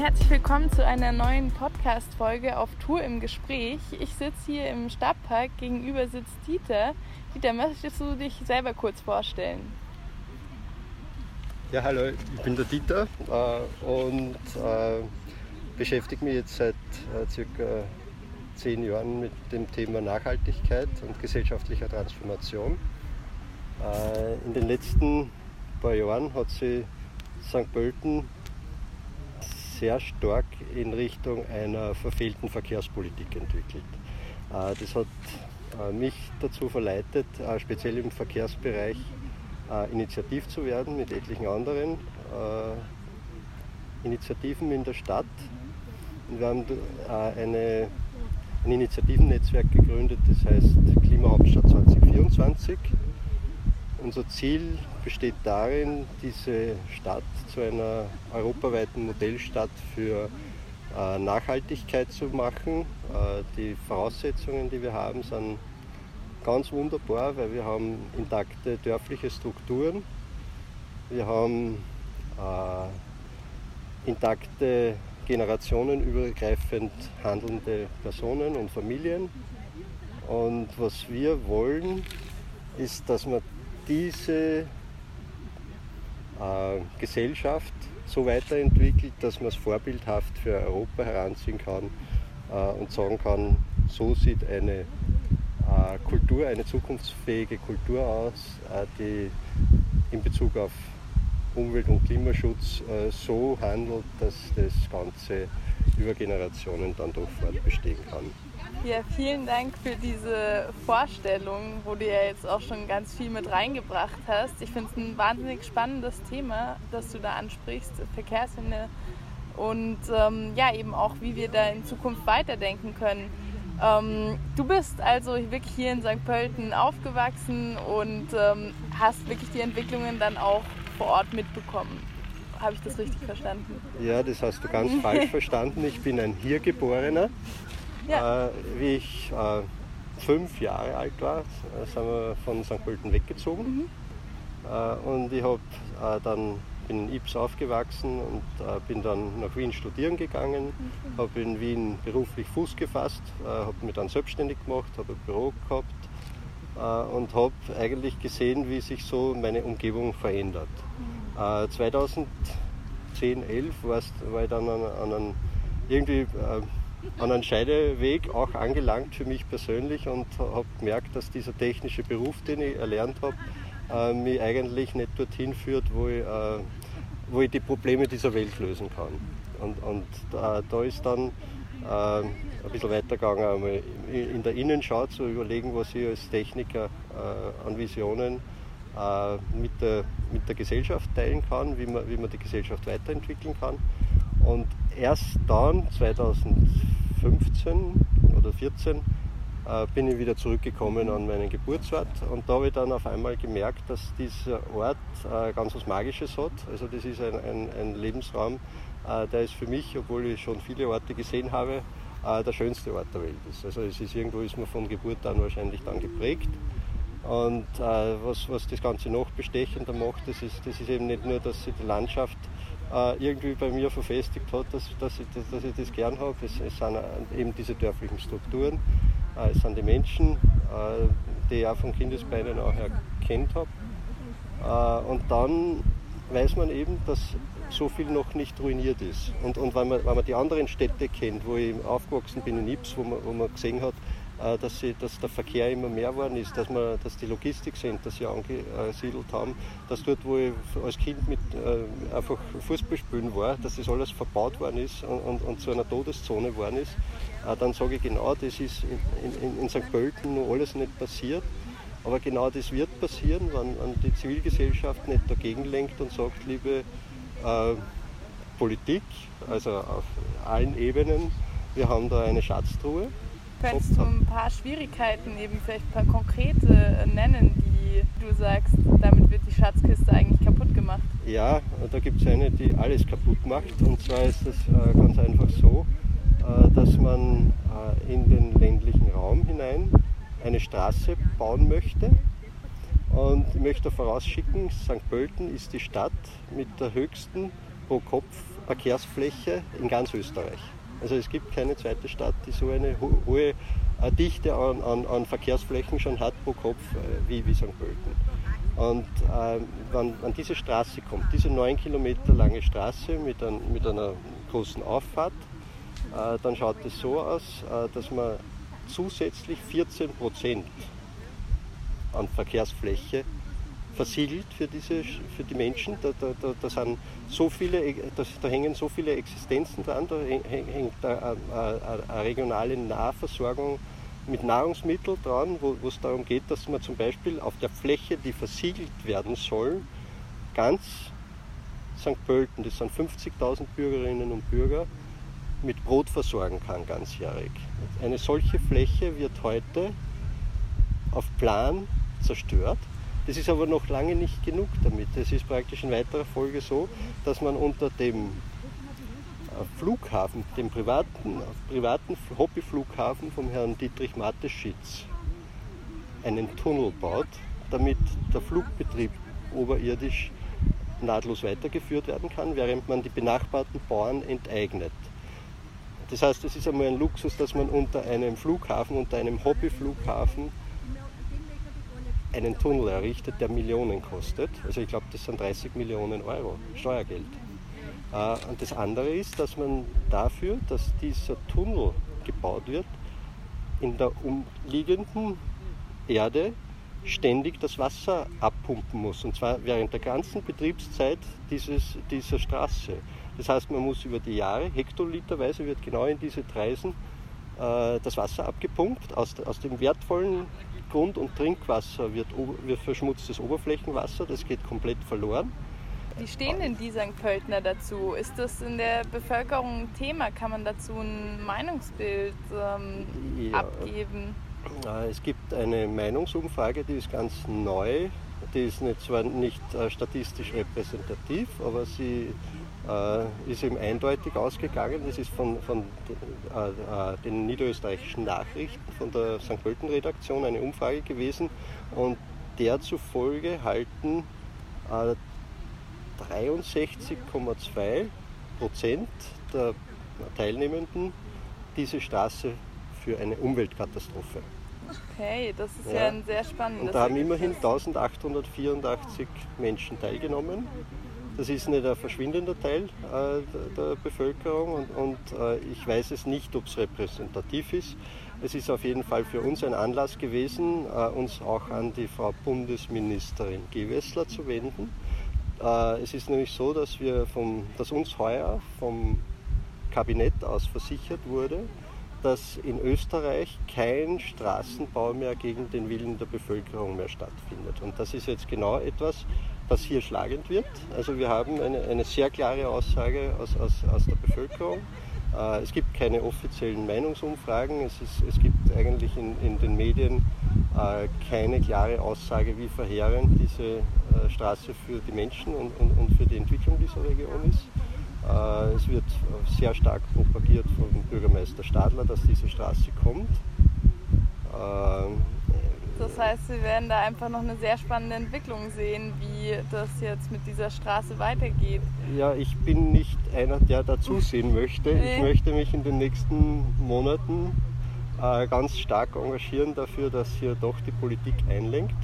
herzlich willkommen zu einer neuen Podcast-Folge auf Tour im Gespräch. Ich sitze hier im Stadtpark, gegenüber sitzt Dieter. Dieter, möchtest du dich selber kurz vorstellen? Ja, hallo, ich bin der Dieter äh, und äh, beschäftige mich jetzt seit äh, circa zehn Jahren mit dem Thema Nachhaltigkeit und gesellschaftlicher Transformation. Äh, in den letzten paar Jahren hat sich St. Pölten sehr stark in Richtung einer verfehlten Verkehrspolitik entwickelt. Äh, das hat äh, mich dazu verleitet, äh, speziell im Verkehrsbereich initiativ zu werden mit etlichen anderen Initiativen in der Stadt. wir haben eine, ein Initiativennetzwerk gegründet, das heißt Klimahauptstadt 2024. Unser Ziel besteht darin, diese Stadt zu einer europaweiten Modellstadt für äh, Nachhaltigkeit zu machen. Äh, die Voraussetzungen, die wir haben, sind ganz wunderbar, weil wir haben intakte dörfliche Strukturen, wir haben äh, intakte generationenübergreifend handelnde Personen und Familien. Und was wir wollen, ist, dass man diese äh, Gesellschaft so weiterentwickelt, dass man es vorbildhaft für Europa heranziehen kann äh, und sagen kann, so sieht eine äh, Kultur, eine zukunftsfähige Kultur aus, die in Bezug auf Umwelt- und Klimaschutz so handelt, dass das Ganze über Generationen dann doch fortbestehen kann. Ja, vielen Dank für diese Vorstellung, wo du ja jetzt auch schon ganz viel mit reingebracht hast. Ich finde es ein wahnsinnig spannendes Thema, das du da ansprichst, Verkehrswende und ähm, ja, eben auch, wie wir da in Zukunft weiterdenken können. Ähm, du bist also wirklich hier in St. Pölten aufgewachsen und ähm, hast wirklich die Entwicklungen dann auch vor Ort mitbekommen. Habe ich das richtig verstanden? Ja, das hast du ganz falsch verstanden. Ich bin ein hier geborener ja. Äh, wie ich äh, fünf Jahre alt war, äh, sind wir von St. Pölten weggezogen. Mhm. Äh, und ich hab, äh, dann, bin in Ips aufgewachsen und äh, bin dann nach Wien studieren gegangen, mhm. habe in Wien beruflich Fuß gefasst, habe mich dann selbstständig gemacht, habe ein Büro gehabt und habe eigentlich gesehen, wie sich so meine Umgebung verändert. Mhm. 2010, 11 war ich dann an, an einem irgendwie an einen Scheideweg auch angelangt für mich persönlich und habe gemerkt, dass dieser technische Beruf, den ich erlernt habe, äh, mich eigentlich nicht dorthin führt, wo ich, äh, wo ich die Probleme dieser Welt lösen kann. Und, und äh, da ist dann äh, ein bisschen weitergegangen, einmal in der Innenschau zu überlegen, was ich als Techniker äh, an Visionen äh, mit, der, mit der Gesellschaft teilen kann, wie man, wie man die Gesellschaft weiterentwickeln kann. Und erst dann, 2015 oder 2014, äh, bin ich wieder zurückgekommen an meinen Geburtsort und da habe ich dann auf einmal gemerkt, dass dieser Ort äh, ganz was Magisches hat. Also das ist ein, ein, ein Lebensraum, äh, der ist für mich, obwohl ich schon viele Orte gesehen habe, der schönste Ort der Welt ist. Also es ist irgendwo ist man von Geburt an wahrscheinlich dann geprägt. Und was, was das Ganze noch bestechender macht, das ist, das ist eben nicht nur, dass sie die Landschaft äh, irgendwie bei mir verfestigt hat, dass, dass, ich, dass ich das gern habe. Es, es, sind eben diese dörflichen Strukturen, äh, es sind die Menschen, äh, die ich auch von Kindesbeinen auch erkannt habe. Äh, und dann weiß man eben, dass so viel noch nicht ruiniert ist. Und, und wenn, man, wenn man die anderen Städte kennt, wo ich aufgewachsen bin in Ips, wo man, wo man gesehen hat, äh, dass, sie, dass, der Verkehr immer mehr geworden ist, dass, man, dass die Logistikcenter sich angesiedelt haben, dass dort, wo ich als Kind mit äh, einfach Fußball spielen war, dass das alles verbaut worden ist und, und, und zu einer Todeszone geworden ist, äh, dann sage ich genau, das ist in, in, in St. Pölten noch alles nicht passiert. Aber genau das wird passieren, wenn, wenn die Zivilgesellschaft nicht dagegen lenkt und sagt, liebe äh, Politik, also auf allen Ebenen, wir haben da eine Schatztruhe, Könntest du ein paar Schwierigkeiten, eben vielleicht ein paar konkrete äh, nennen, die du sagst, damit wird die Schatzkiste eigentlich kaputt gemacht? Ja, da gibt es eine, die alles kaputt macht. Und zwar ist es äh, ganz einfach so, äh, dass man in den ländlichen Raum hinein eine Straße bauen möchte. Und ich möchte vorausschicken, St. Pölten ist die Stadt mit der höchsten pro Kopf Verkehrsfläche in ganz Österreich. Also es gibt keine zweite Stadt, die so eine hohe äh, Dichte an, an, an, Verkehrsflächen schon hat pro Kopf äh, wie, wie St. Pölten. Und äh, wenn, wenn, diese Straße kommt, diese neun Kilometer lange Straße mit, ein, mit einer großen Auffahrt, äh, dann schaut es so aus, äh, dass man zusätzlich 14 Prozent an Verkehrsfläche versiegelt für, diese, für die Menschen. Da, da, da, da sind so viele, da, da, hängen so viele Existenzen dran, da hängt eine, regionale Nahversorgung mit Nahrungsmitteln dran, wo es darum geht, dass man zum Beispiel auf der Fläche, die versiegelt werden soll, ganz St. Pölten, das sind 50.000 Bürgerinnen und Bürger, mit Brot versorgen kann ganzjährig. Eine solche Fläche wird heute auf Plan zerstört. Das ist aber noch lange nicht genug damit. Es ist praktisch in weiterer Folge so, dass man unter dem äh, Flughafen, dem privaten, privaten Hobbyflughafen vom Herrn Dietrich Mateschitz, einen Tunnel baut, damit der Flugbetrieb oberirdisch nahtlos weitergeführt werden kann, während man die benachbarten Bauern enteignet. Das heißt, es ist einmal ein Luxus, dass man unter einem Flughafen, unter einem Hobbyflughafen einen Tunnel errichtet, der Millionen kostet. Also ich glaube, das sind 30 Millionen Euro Steuergeld. Äh, und das andere ist, dass man dafür, dass dieser Tunnel gebaut wird, in der umliegenden Erde ständig das Wasser abpumpen muss. Und zwar während der ganzen Betriebszeit dieses, dieser Straße. Das heißt, man muss über die Jahre, hektoliterweise wird genau in diese Treisen äh, das Wasser abgepumpt. Aus, aus dem wertvollen Grund- und Trinkwasser wird, wird verschmutztes Oberflächenwasser, das geht komplett verloren. Wie stehen denn die St. Pöltner dazu? Ist das in der Bevölkerung ein Thema? Kann man dazu ein Meinungsbild ähm, ja, abgeben? Es gibt eine Meinungsumfrage, die ist ganz neu. Die ist nicht, zwar nicht äh, statistisch repräsentativ, aber sie äh, ist eben eindeutig ausgegangen. Das ist von, von äh, äh, den niederösterreichischen Nachrichten, von der St. Pölten-Redaktion eine Umfrage gewesen. Und der zufolge halten 63,2 Prozent der Teilnehmenden diese Straße für eine Umweltkatastrophe. Okay, das ist ja, ja ein sehr spannendes. Und da haben immerhin 1884 Menschen teilgenommen. Das ist nicht ein verschwindender Teil äh, der Bevölkerung und, und äh, ich weiß es nicht, ob es repräsentativ ist. Es ist auf jeden Fall für uns ein Anlass gewesen, äh, uns auch an die Frau Bundesministerin Gewessler zu wenden. Äh, es ist nämlich so, dass, wir vom, dass uns heuer vom Kabinett aus versichert wurde, dass in Österreich kein Straßenbau mehr gegen den Willen der Bevölkerung mehr stattfindet. Und das ist jetzt genau etwas, was hier schlagend wird. Also wir haben eine, eine sehr klare Aussage aus, aus, aus der Bevölkerung. Äh, es gibt keine offiziellen Meinungsumfragen. Es, ist, es gibt eigentlich in, in den Medien äh, keine klare Aussage, wie verheerend diese äh, Straße für die Menschen und, und, und für die Entwicklung dieser Region ist. Äh, es wird sehr stark propagiert vom Bürgermeister Stadler, dass diese Straße kommt. Ähm, das heißt, wir werden da einfach noch eine sehr spannende Entwicklung sehen, wie das jetzt mit dieser Straße weitergeht. Ja, ich bin nicht einer, der da zusehen möchte. Nee. Ich möchte mich in den nächsten Monaten äh, ganz stark engagieren dafür, dass hier doch die Politik einlenkt.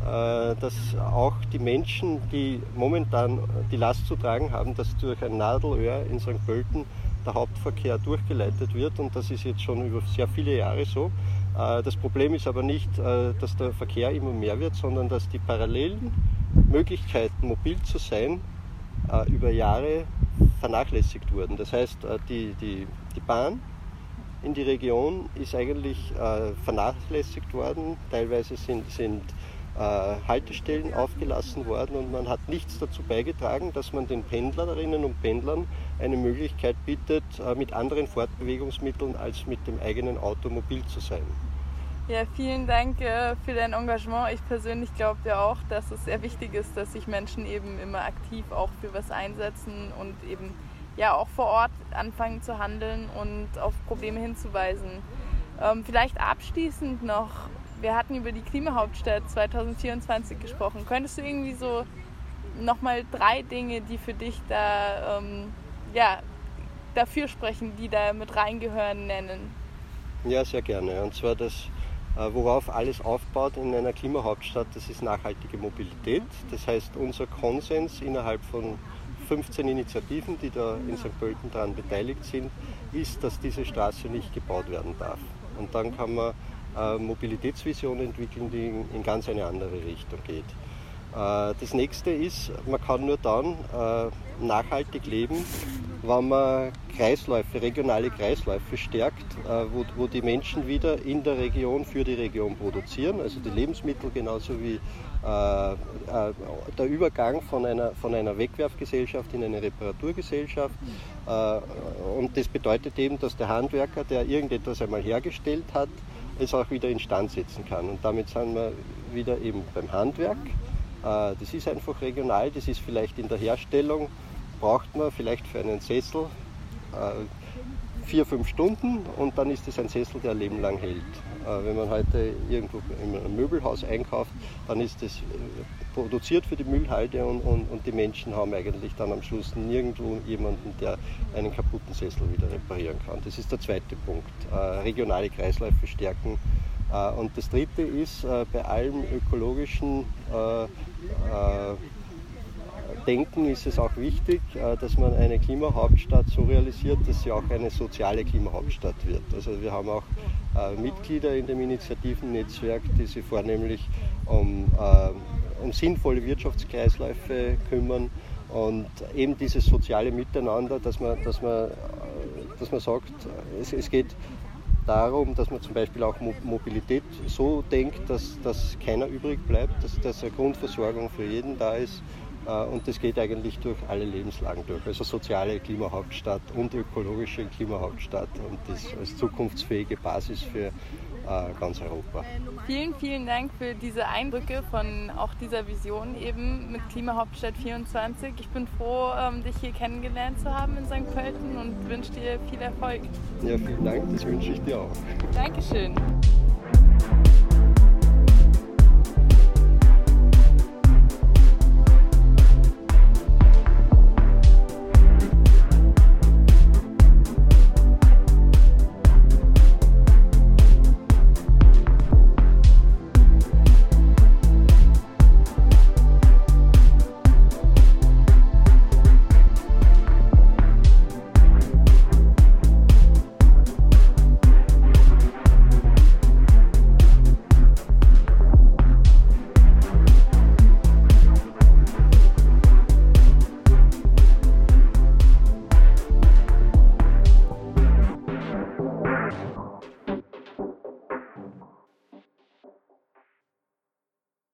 Äh, dass auch die Menschen, die momentan die Last zu tragen haben, dass durch ein Nadelöhr in St. Pölten der Hauptverkehr durchgeleitet wird und das ist jetzt schon über sehr viele Jahre so, äh, das Problem ist aber nicht, äh, dass der Verkehr immer mehr wird, sondern dass die parallelen Möglichkeiten, mobil zu sein, über Jahre vernachlässigt wurden. Das heißt, die, die, die Bahn in die Region ist eigentlich vernachlässigt worden. Teilweise sind, sind Haltestellen aufgelassen worden und man hat nichts dazu beigetragen, dass man den Pendlerinnen und Pendlern eine Möglichkeit bietet, mit anderen Fortbewegungsmitteln als mit dem eigenen Auto mobil zu sein. Ja, vielen Dank äh, für dein Engagement. Ich persönlich glaube ja auch, dass es sehr wichtig ist, dass sich Menschen eben immer aktiv auch für was einsetzen und eben ja auch vor Ort anfangen zu handeln und auf Probleme hinzuweisen. Ähm, vielleicht abschließend noch, wir hatten über die Klimahauptstadt 2024 gesprochen. Könntest du irgendwie so nochmal drei Dinge, die für dich da ähm, ja, dafür sprechen, die da mit reingehören, nennen? Ja, sehr gerne. Und zwar das, äh, worauf alles aufbaut in einer Klimahauptstadt, das ist nachhaltige Mobilität. Das heißt, unser Konsens innerhalb von 15 Initiativen, die da in St. Pölten daran beteiligt sind, ist, dass diese Straße nicht gebaut werden darf. Und dann kann man Mobilitätsvision entwickeln, die in, ganz eine andere Richtung geht. Äh, das nächste ist, man kann nur dann äh, nachhaltig leben, wenn man Kreisläufe, regionale Kreisläufe stärkt, äh, wo, wo die Menschen wieder in der Region für die Region produzieren, also die Lebensmittel genauso wie der Übergang von einer, von einer Wegwerfgesellschaft in eine Reparaturgesellschaft. Und das bedeutet eben, dass der Handwerker, der irgendetwas einmal hergestellt hat, es auch wieder instand setzen kann. Und damit sind wir wieder eben beim Handwerk. Äh, das ist einfach regional, das ist vielleicht in der Herstellung, braucht man vielleicht für einen Sessel äh, vier, fünf Stunden und dann ist es ein Sessel, der ein Leben lang hält. Äh, wenn man heute irgendwo einem Möbelhaus einkauft, dann ist es produziert für die Müllhalde und, und, und, die Menschen haben eigentlich dann am Schluss nirgendwo jemanden, der einen kaputten Sessel wieder reparieren kann. Das ist der zweite Punkt. regionale Kreisläufe stärken äh, und das Dritte ist, äh, bei allem ökologischen äh, Denken ist es auch wichtig, dass man eine Klimahauptstadt so realisiert, dass sie auch eine soziale Klimahauptstadt wird. Also wir haben auch Mitglieder in dem Initiativennetzwerk, die sich vornehmlich um, um sinnvolle Wirtschaftskreisläufe kümmern und eben dieses soziale Miteinander, dass man, dass man, dass man sagt, es, es geht darum, dass man zum Beispiel auch Mobilität so denkt, dass, dass keiner übrig bleibt, dass, dass eine Grundversorgung für jeden da ist. Äh, und das geht eigentlich durch alle Lebenslagen durch. Also soziale Klimahauptstadt und ökologische Klimahauptstadt und das als zukunftsfähige Basis für äh, ganz Europa. Vielen, vielen Dank für diese Eindrücke von auch dieser Vision eben mit Klimahauptstadt 24. Ich bin froh, ähm, dich hier kennengelernt zu haben in St. Pölten und wünsche dir viel Erfolg. Ja, vielen Dank, das wünsche ich dir auch. Dankeschön.